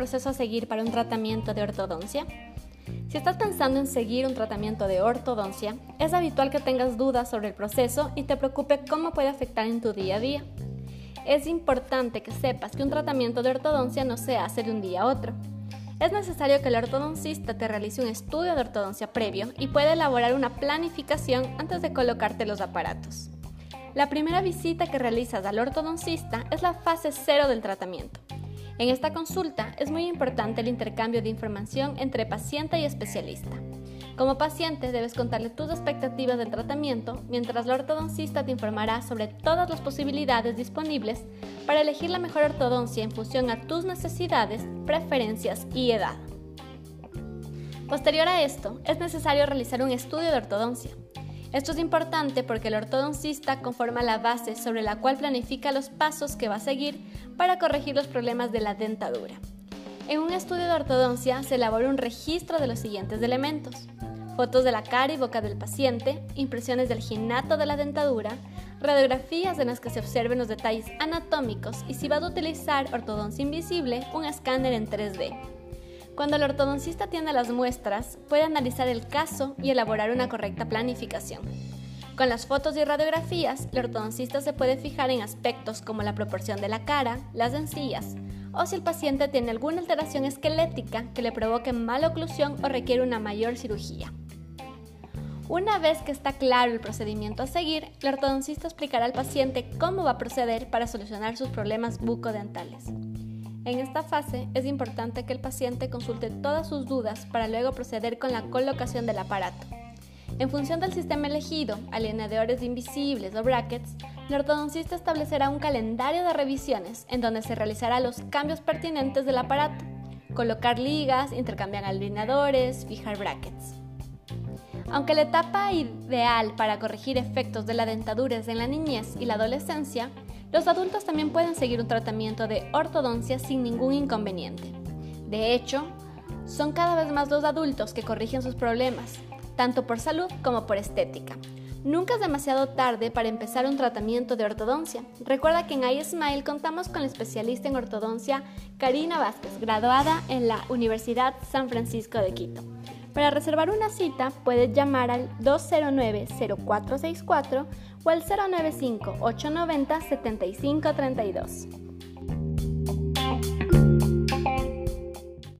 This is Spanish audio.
proceso a seguir para un tratamiento de ortodoncia? Si estás pensando en seguir un tratamiento de ortodoncia, es habitual que tengas dudas sobre el proceso y te preocupe cómo puede afectar en tu día a día. Es importante que sepas que un tratamiento de ortodoncia no se hace de un día a otro. Es necesario que el ortodoncista te realice un estudio de ortodoncia previo y pueda elaborar una planificación antes de colocarte los aparatos. La primera visita que realizas al ortodoncista es la fase cero del tratamiento. En esta consulta es muy importante el intercambio de información entre paciente y especialista. Como paciente debes contarle tus expectativas del tratamiento, mientras la ortodoncista te informará sobre todas las posibilidades disponibles para elegir la mejor ortodoncia en función a tus necesidades, preferencias y edad. Posterior a esto, es necesario realizar un estudio de ortodoncia. Esto es importante porque el ortodoncista conforma la base sobre la cual planifica los pasos que va a seguir para corregir los problemas de la dentadura. En un estudio de ortodoncia se elabora un registro de los siguientes elementos. Fotos de la cara y boca del paciente, impresiones del ginato de la dentadura, radiografías en las que se observen los detalles anatómicos y si vas a utilizar ortodoncia invisible, un escáner en 3D. Cuando el ortodoncista tiene las muestras, puede analizar el caso y elaborar una correcta planificación. Con las fotos y radiografías, el ortodoncista se puede fijar en aspectos como la proporción de la cara, las encías, o si el paciente tiene alguna alteración esquelética que le provoque mala oclusión o requiere una mayor cirugía. Una vez que está claro el procedimiento a seguir, el ortodoncista explicará al paciente cómo va a proceder para solucionar sus problemas bucodentales. En esta fase es importante que el paciente consulte todas sus dudas para luego proceder con la colocación del aparato. En función del sistema elegido, alineadores invisibles o brackets, el ortodoncista establecerá un calendario de revisiones en donde se realizará los cambios pertinentes del aparato, colocar ligas, intercambiar alineadores, fijar brackets. Aunque la etapa ideal para corregir efectos de la dentadura es en la niñez y la adolescencia, los adultos también pueden seguir un tratamiento de ortodoncia sin ningún inconveniente. De hecho, son cada vez más los adultos que corrigen sus problemas, tanto por salud como por estética. Nunca es demasiado tarde para empezar un tratamiento de ortodoncia. Recuerda que en iSmile contamos con la especialista en ortodoncia Karina Vázquez, graduada en la Universidad San Francisco de Quito. Para reservar una cita puedes llamar al 209-0464 o al 095-890-7532.